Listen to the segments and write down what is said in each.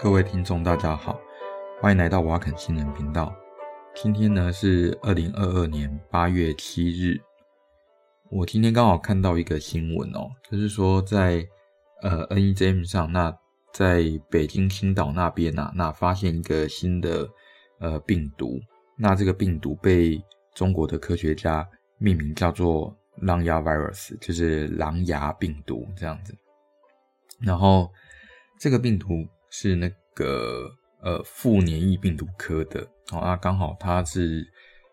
各位听众，大家好，欢迎来到瓦肯新人频道。今天呢是二零二二年八月七日。我今天刚好看到一个新闻哦，就是说在呃 NEJM 上，那在北京青岛那边呐、啊，那发现一个新的呃病毒，那这个病毒被中国的科学家命名叫做狼牙 virus，就是狼牙病毒这样子。然后这个病毒。是那个呃副黏液病毒科的哦，那刚好它是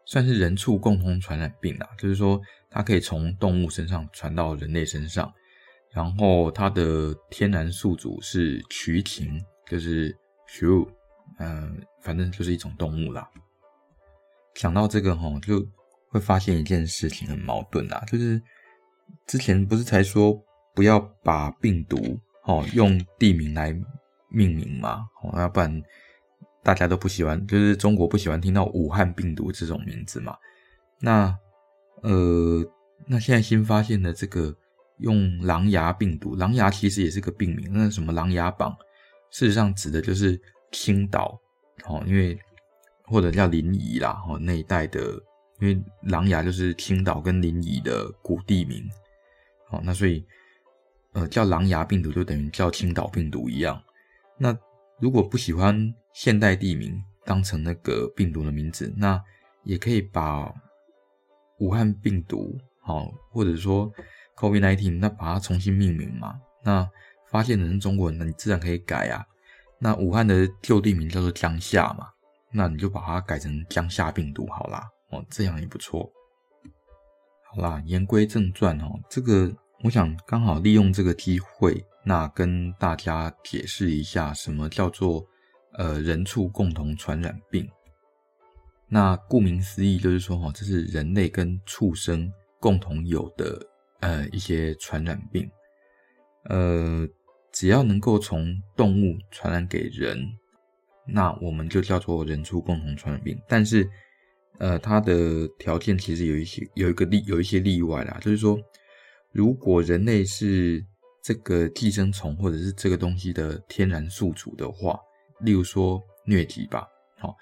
算是人畜共同传染病啦，就是说它可以从动物身上传到人类身上，然后它的天然宿主是墉禽，就是墉，嗯、反正就是一种动物啦。想到这个哈，就会发现一件事情很矛盾啦，就是之前不是才说不要把病毒哦用地名来。命名嘛，哦，要不然大家都不喜欢，就是中国不喜欢听到武汉病毒这种名字嘛。那呃，那现在新发现的这个用狼牙病毒，狼牙其实也是个病名，那什么狼牙榜，事实上指的就是青岛，哦，因为或者叫临沂啦，哦那一带的，因为狼牙就是青岛跟临沂的古地名，哦，那所以呃叫狼牙病毒就等于叫青岛病毒一样。那如果不喜欢现代地名当成那个病毒的名字，那也可以把武汉病毒，好，或者说 COVID-19，那把它重新命名嘛。那发现的人是中国人，那你自然可以改啊。那武汉的旧地名叫做江夏嘛，那你就把它改成江夏病毒好啦。哦，这样也不错。好啦，言归正传哦，这个我想刚好利用这个机会。那跟大家解释一下，什么叫做呃人畜共同传染病？那顾名思义就是说，哈，这是人类跟畜生共同有的呃一些传染病。呃，只要能够从动物传染给人，那我们就叫做人畜共同传染病。但是，呃，它的条件其实有一些有一个例有一些例外啦，就是说，如果人类是这个寄生虫或者是这个东西的天然宿主的话，例如说疟疾吧，好，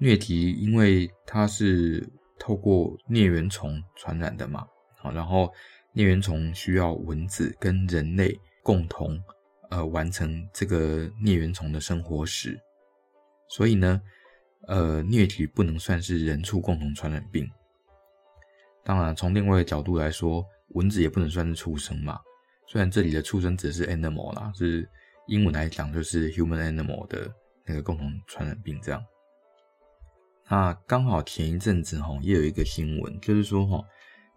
疟疾因为它是透过疟原虫传染的嘛，好，然后疟原虫需要蚊子跟人类共同呃完成这个疟原虫的生活史，所以呢，呃，疟疾不能算是人畜共同传染病。当然，从另外一个角度来说，蚊子也不能算是畜生嘛。虽然这里的畜生指的是 animal 啦，是英文来讲就是 human animal 的那个共同传染病这样。那刚好前一阵子哈也有一个新闻，就是说哈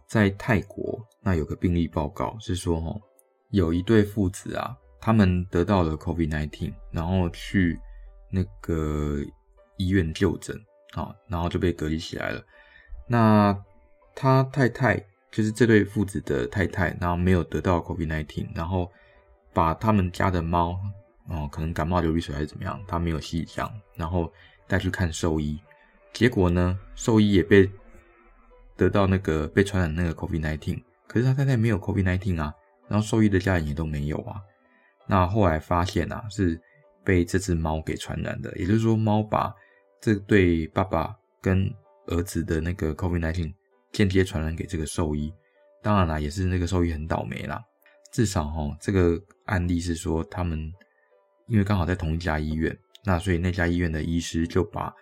在泰国那有个病例报告是说哈有一对父子啊，他们得到了 COVID-19，然后去那个医院就诊啊，然后就被隔离起来了。那他太太。就是这对父子的太太，然后没有得到 COVID-19，然后把他们家的猫，哦，可能感冒流鼻水还是怎么样，他没有细讲，然后带去看兽医，结果呢，兽医也被得到那个被传染那个 COVID-19，可是他太太没有 COVID-19 啊，然后兽医的家人也都没有啊，那后来发现啊，是被这只猫给传染的，也就是说，猫把这对爸爸跟儿子的那个 COVID-19。间接传染给这个兽医，当然啦，也是那个兽医很倒霉啦。至少哈，这个案例是说他们因为刚好在同一家医院，那所以那家医院的医师就把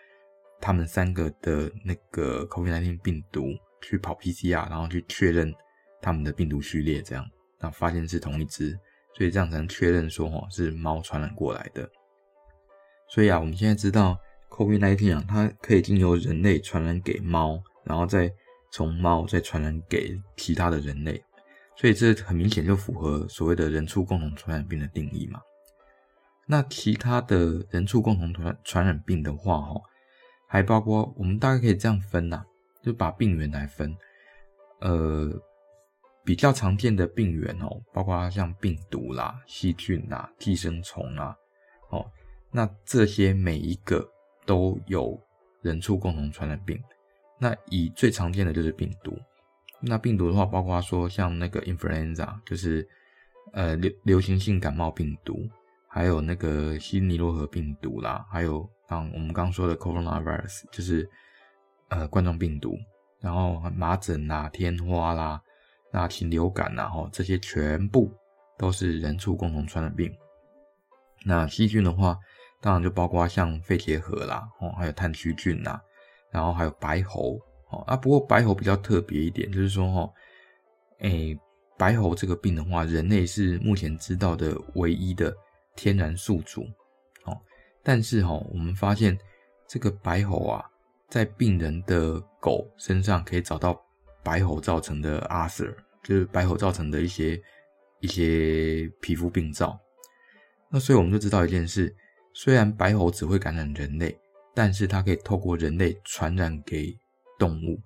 他们三个的那个 COVID-19 病毒去跑 PCR，然后去确认他们的病毒序列，这样，那发现是同一只，所以这样才能确认说哈是猫传染过来的。所以啊，我们现在知道 COVID-19 啊，它可以经由人类传染给猫，然后再。从猫再传染给其他的人类，所以这很明显就符合所谓的人畜共同传染病的定义嘛。那其他的人畜共同传传染病的话，哈，还包括我们大概可以这样分呐，就把病原来分，呃，比较常见的病原哦，包括像病毒啦、细菌啦、寄生虫啦，哦，那这些每一个都有人畜共同传染病。那以最常见的就是病毒，那病毒的话，包括说像那个 influenza，就是呃流流行性感冒病毒，还有那个西尼罗河病毒啦，还有像我们刚说的 coronavirus，就是呃冠状病毒，然后麻疹啦、天花啦、那禽流感啦，吼，这些全部都是人畜共同传染病。那细菌的话，当然就包括像肺结核啦，哦，还有炭疽菌呐，然后还有白喉，哦啊，不过白喉比较特别一点，就是说，哈，诶，白喉这个病的话，人类是目前知道的唯一的。天然宿主，哦，但是哈，我们发现这个白喉啊，在病人的狗身上可以找到白喉造成的阿 Sir，就是白喉造成的一些一些皮肤病灶。那所以我们就知道一件事，虽然白喉只会感染人类，但是它可以透过人类传染给动物，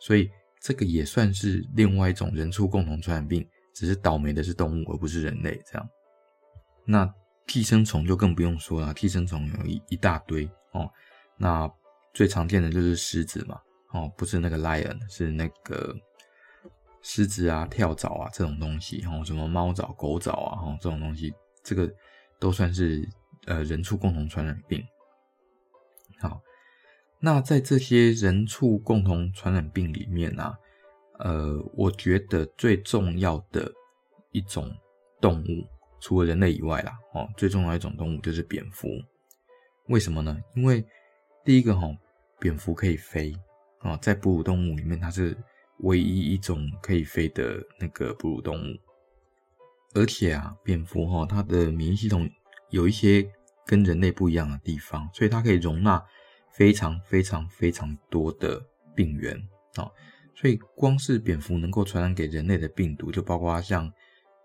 所以这个也算是另外一种人畜共同传染病，只是倒霉的是动物而不是人类这样。那寄生虫就更不用说了，寄生虫有一一大堆哦。那最常见的就是虱子嘛，哦，不是那个 lion，是那个狮子啊、跳蚤啊这种东西，哦，什么猫蚤、狗蚤啊，哦，这种东西，这个都算是呃人畜共同传染病。好，那在这些人畜共同传染病里面啊，呃，我觉得最重要的一种动物。除了人类以外啦，哦，最重要一种动物就是蝙蝠。为什么呢？因为第一个哈，蝙蝠可以飞啊，在哺乳动物里面，它是唯一一种可以飞的那个哺乳动物。而且啊，蝙蝠哈，它的免疫系统有一些跟人类不一样的地方，所以它可以容纳非常非常非常多的病原啊。所以光是蝙蝠能够传染给人类的病毒，就包括像。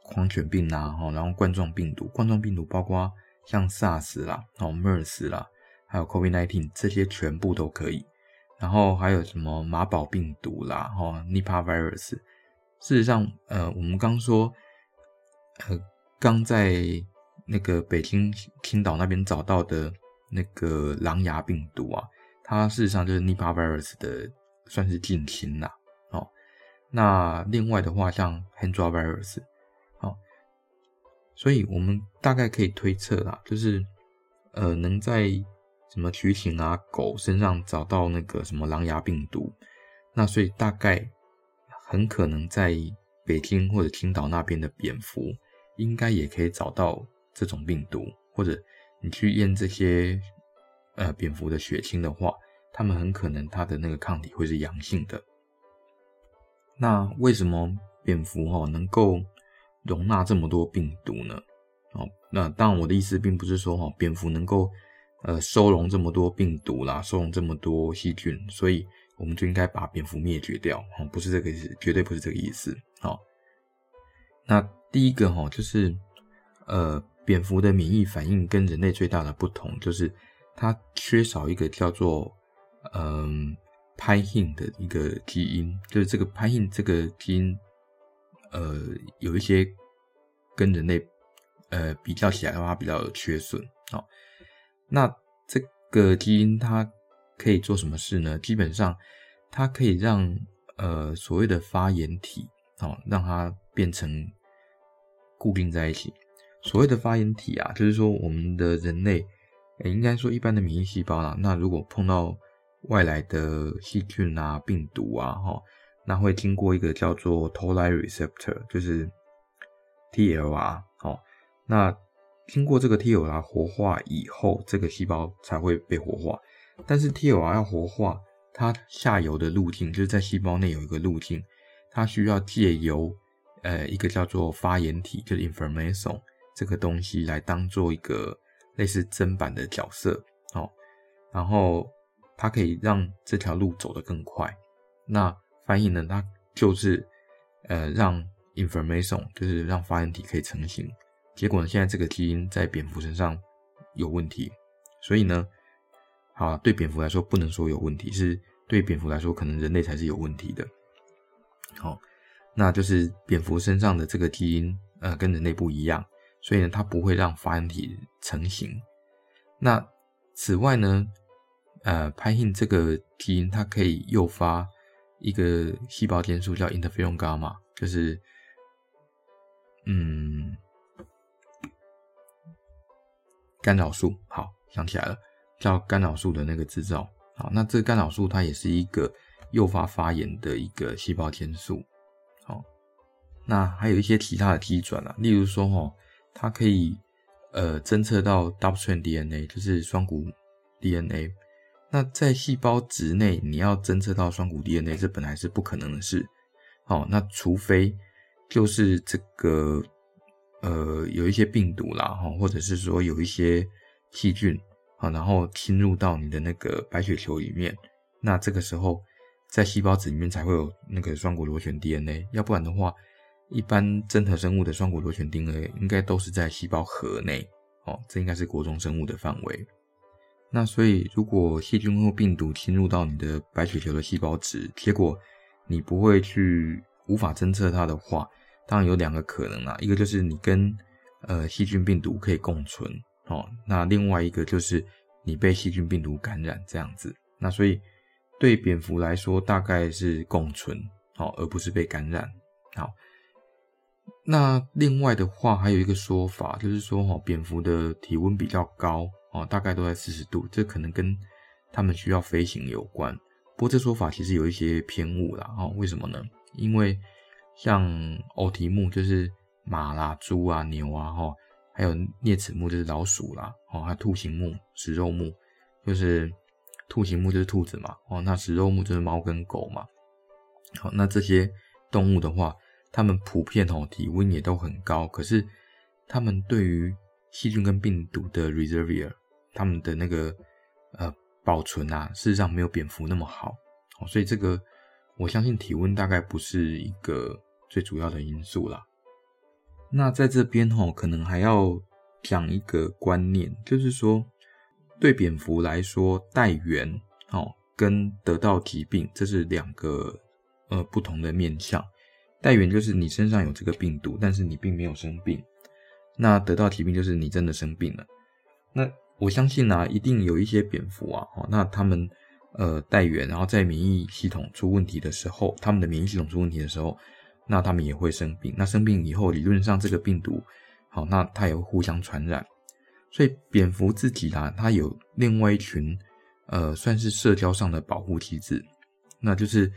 狂犬病啦，然后冠状病毒，冠状病毒包括像 SARS 啦，然后 MERS 啦，还有 COVID-19 这些全部都可以。然后还有什么马宝病毒啦，哈，Nipah virus。事实上，呃，我们刚说，呃，刚在那个北京青岛那边找到的那个狼牙病毒啊，它事实上就是 Nipah virus 的算是近亲啦。哦，那另外的话，像 Hendra virus 哦。所以我们大概可以推测啦，就是，呃，能在什么取禽啊、狗身上找到那个什么狼牙病毒，那所以大概很可能在北京或者青岛那边的蝙蝠，应该也可以找到这种病毒，或者你去验这些呃蝙蝠的血清的话，他们很可能它的那个抗体会是阳性的。那为什么蝙蝠哈能够？容纳这么多病毒呢？哦，那当然，我的意思并不是说哈，蝙蝠能够呃收容这么多病毒啦，收容这么多细菌，所以我们就应该把蝙蝠灭绝掉。哦，不是这个意思，绝对不是这个意思。好，那第一个哈，就是呃，蝙蝠的免疫反应跟人类最大的不同，就是它缺少一个叫做嗯 Pin 的一个基因，就是这个 Pin 这个基因。呃，有一些跟人类呃比较起来的话，比较有缺损哦。那这个基因它可以做什么事呢？基本上它可以让呃所谓的发炎体哦，让它变成固定在一起。所谓的发炎体啊，就是说我们的人类，应该说一般的免疫细胞啦，那如果碰到外来的细菌啊、病毒啊，哈。那会经过一个叫做 Toll-like receptor，就是 TLR，好，那经过这个 TLR 活化以后，这个细胞才会被活化。但是 TLR 要活化，它下游的路径就是在细胞内有一个路径，它需要借由呃一个叫做发炎体，就是 inflammation 这个东西来当做一个类似砧板的角色，哦，然后它可以让这条路走得更快。那翻译呢，它就是呃让 information 就是让发炎体可以成型。结果呢，现在这个基因在蝙蝠身上有问题，所以呢，好，对蝙蝠来说不能说有问题，是对蝙蝠来说可能人类才是有问题的。好，那就是蝙蝠身上的这个基因呃跟人类不一样，所以呢它不会让发炎体成型。那此外呢，呃，PIN 这个基因它可以诱发。一个细胞间素叫 interferon gamma，就是，嗯，干扰素。好，想起来了，叫干扰素的那个制造。好，那这个干扰素它也是一个诱发发炎的一个细胞间素。好，那还有一些其他的机转啊，例如说哈，它可以呃侦测到 double strand DNA，就是双股 DNA。那在细胞质内，你要侦测到双股 DNA，这本来是不可能的事。哦，那除非就是这个呃有一些病毒啦，哈，或者是说有一些细菌啊，然后侵入到你的那个白血球里面，那这个时候在细胞质里面才会有那个双股螺旋 DNA。要不然的话，一般真核生物的双股螺旋 DNA 应该都是在细胞核内。哦，这应该是国中生物的范围。那所以，如果细菌或病毒侵入到你的白血球的细胞质，结果你不会去无法侦测它的话，当然有两个可能啦，一个就是你跟呃细菌病毒可以共存哦，那另外一个就是你被细菌病毒感染这样子。那所以对蝙蝠来说，大概是共存哦，而不是被感染。好，那另外的话还有一个说法，就是说哈，蝙蝠的体温比较高。哦，大概都在四十度，这可能跟他们需要飞行有关。不过这说法其实有一些偏误啦。哦，为什么呢？因为像偶蹄目就是马啦、猪啊、牛啊，哈，还有啮齿目就是老鼠啦，哦，还有兔形目、食肉目就是兔形目就是兔子嘛，哦，那食肉目就是猫跟狗嘛。好，那这些动物的话，他们普遍哦体温也都很高，可是他们对于细菌跟病毒的 reservoir。他们的那个呃保存啊，事实上没有蝙蝠那么好，所以这个我相信体温大概不是一个最主要的因素啦。那在这边吼，可能还要讲一个观念，就是说对蝙蝠来说，带源哦跟得到疾病这是两个呃不同的面向。带源就是你身上有这个病毒，但是你并没有生病；那得到疾病就是你真的生病了。那我相信啊，一定有一些蝙蝠啊，那他们呃带源，然后在免疫系统出问题的时候，他们的免疫系统出问题的时候，那他们也会生病。那生病以后，理论上这个病毒，好，那它也会互相传染。所以蝙蝠自己啊，它有另外一群呃，算是社交上的保护机制，那就是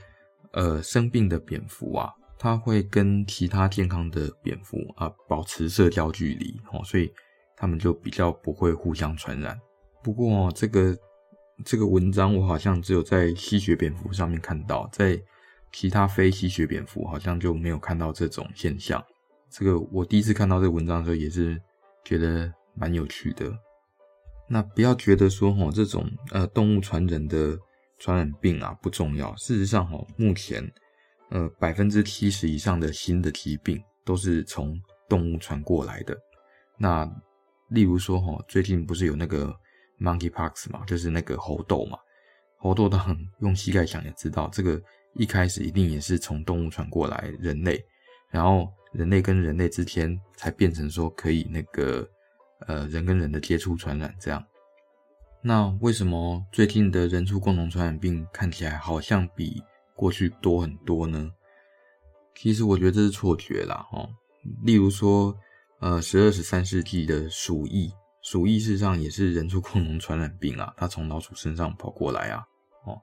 呃生病的蝙蝠啊，它会跟其他健康的蝙蝠啊保持社交距离，哦，所以。他们就比较不会互相传染。不过这个这个文章我好像只有在吸血蝙蝠上面看到，在其他非吸血蝙蝠好像就没有看到这种现象。这个我第一次看到这个文章的时候也是觉得蛮有趣的。那不要觉得说齁这种呃动物传人的传染病啊不重要。事实上齁目前呃百分之七十以上的新的疾病都是从动物传过来的。那例如说，哈，最近不是有那个 monkeypox 嘛，就是那个猴痘嘛。猴痘当然用膝盖想也知道，这个一开始一定也是从动物传过来人类，然后人类跟人类之间才变成说可以那个呃人跟人的接触传染这样。那为什么最近的人畜共同传染病看起来好像比过去多很多呢？其实我觉得这是错觉啦，哈。例如说。呃，十二、十三世纪的鼠疫，鼠疫事实上也是人畜共同传染病啊，它从老鼠身上跑过来啊，哦，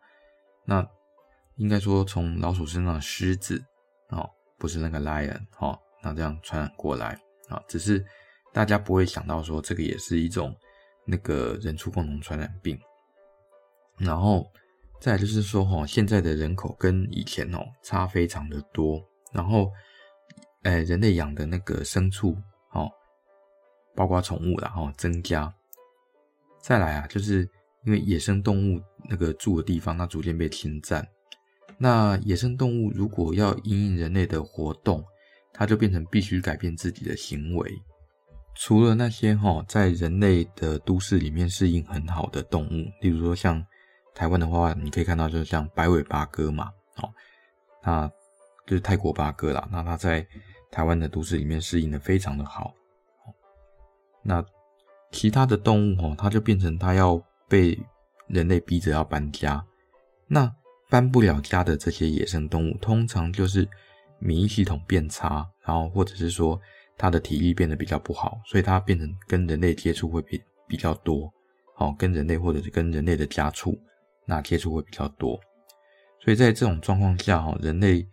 那应该说从老鼠身上的狮子，哦，不是那个 lion，哦，那这样传染过来啊，只是大家不会想到说这个也是一种那个人畜共同传染病，然后再就是说，哈，现在的人口跟以前哦差非常的多，然后，哎，人类养的那个牲畜。哦，包括宠物啦，哦，增加。再来啊，就是因为野生动物那个住的地方，它逐渐被侵占。那野生动物如果要因应人类的活动，它就变成必须改变自己的行为。除了那些哈，在人类的都市里面适应很好的动物，例如说像台湾的话，你可以看到就是像白尾八哥嘛，哦，那就是泰国八哥啦，那它在。台湾的都市里面适应的非常的好，那其他的动物哦，它就变成它要被人类逼着要搬家。那搬不了家的这些野生动物，通常就是免疫系统变差，然后或者是说它的体力变得比较不好，所以它变成跟人类接触会比比较多，哦，跟人类或者是跟人类的家畜，那接触会比较多。所以在这种状况下，哈，人类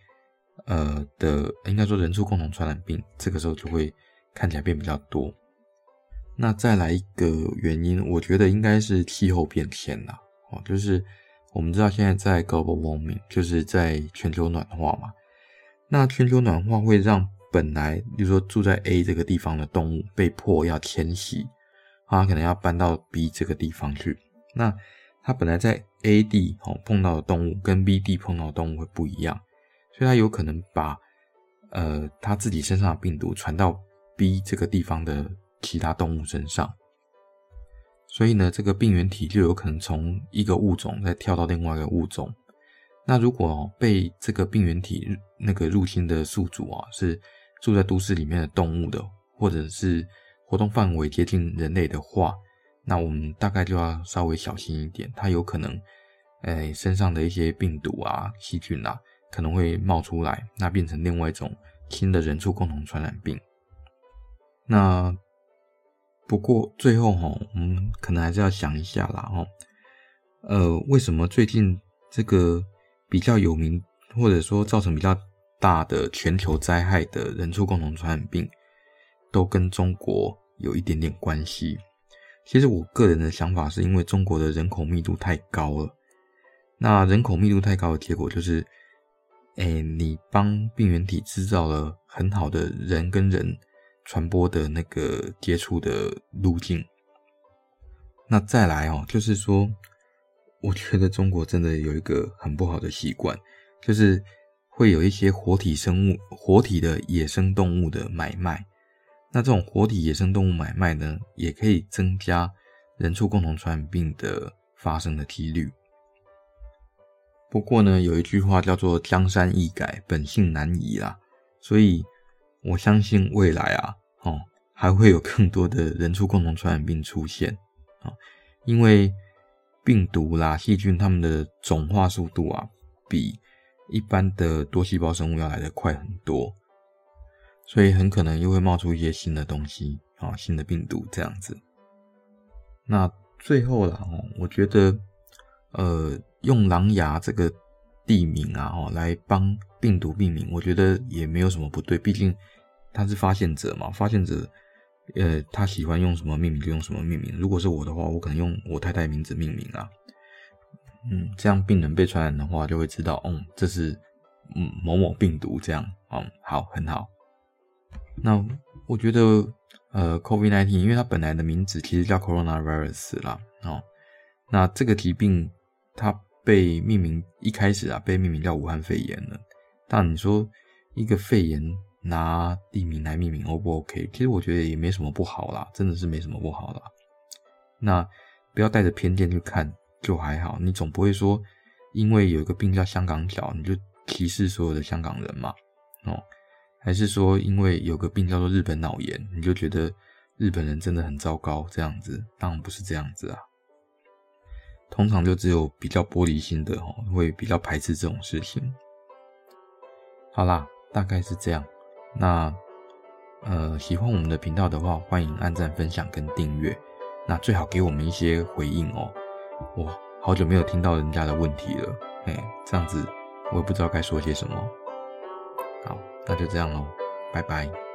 呃的应该说人畜共同传染病，这个时候就会看起来变比较多。那再来一个原因，我觉得应该是气候变迁啦，哦，就是我们知道现在在 global warming，就是在全球暖化嘛。那全球暖化会让本来，比如说住在 A 这个地方的动物被迫要迁徙，它可能要搬到 B 这个地方去。那它本来在 A 地哦碰到的动物跟 B 地碰到的动物会不一样，所以它有可能把呃它自己身上的病毒传到 B 这个地方的其他动物身上。所以呢，这个病原体就有可能从一个物种再跳到另外一个物种。那如果被这个病原体那个入侵的宿主啊，是住在都市里面的动物的，或者是活动范围接近人类的话，那我们大概就要稍微小心一点，它有可能，诶，身上的一些病毒啊、细菌啊，可能会冒出来，那变成另外一种新的人畜共同传染病。那不过最后哈，我们可能还是要想一下啦哈，呃，为什么最近这个比较有名，或者说造成比较大的全球灾害的人畜共同传染病，都跟中国有一点点关系？其实我个人的想法是因为中国的人口密度太高了。那人口密度太高的结果就是，哎，你帮病原体制造了很好的人跟人传播的那个接触的路径。那再来哦，就是说，我觉得中国真的有一个很不好的习惯，就是会有一些活体生物、活体的野生动物的买卖。那这种活体野生动物买卖呢，也可以增加人畜共同传染病的发生的几率。不过呢，有一句话叫做“江山易改，本性难移”啦，所以我相信未来啊，哦，还会有更多的人畜共同传染病出现啊，因为病毒啦、细菌它们的种化速度啊，比一般的多细胞生物要来得快很多。所以很可能又会冒出一些新的东西啊，新的病毒这样子。那最后啦，哦，我觉得，呃，用狼牙这个地名啊，哦，来帮病毒命名，我觉得也没有什么不对。毕竟他是发现者嘛，发现者，呃，他喜欢用什么命名就用什么命名。如果是我的话，我可能用我太太名字命名啊。嗯，这样病人被传染的话，就会知道，嗯，这是嗯某某病毒这样。嗯，好，很好。那我觉得，呃，COVID-19，因为它本来的名字其实叫 Coronavirus 啦，哦，那这个疾病它被命名一开始啊，被命名叫武汉肺炎了。但你说一个肺炎拿地名来命名，O 不 OK？其实我觉得也没什么不好啦，真的是没什么不好啦。那不要带着偏见去看，就还好。你总不会说，因为有一个病叫香港脚，你就歧视所有的香港人嘛，哦。还是说，因为有个病叫做日本脑炎，你就觉得日本人真的很糟糕？这样子当然不是这样子啊。通常就只有比较玻璃心的哦，会比较排斥这种事情。好啦，大概是这样。那呃，喜欢我们的频道的话，欢迎按赞、分享跟订阅。那最好给我们一些回应哦。哇，好久没有听到人家的问题了，哎，这样子我也不知道该说些什么。那就这样喽，拜拜。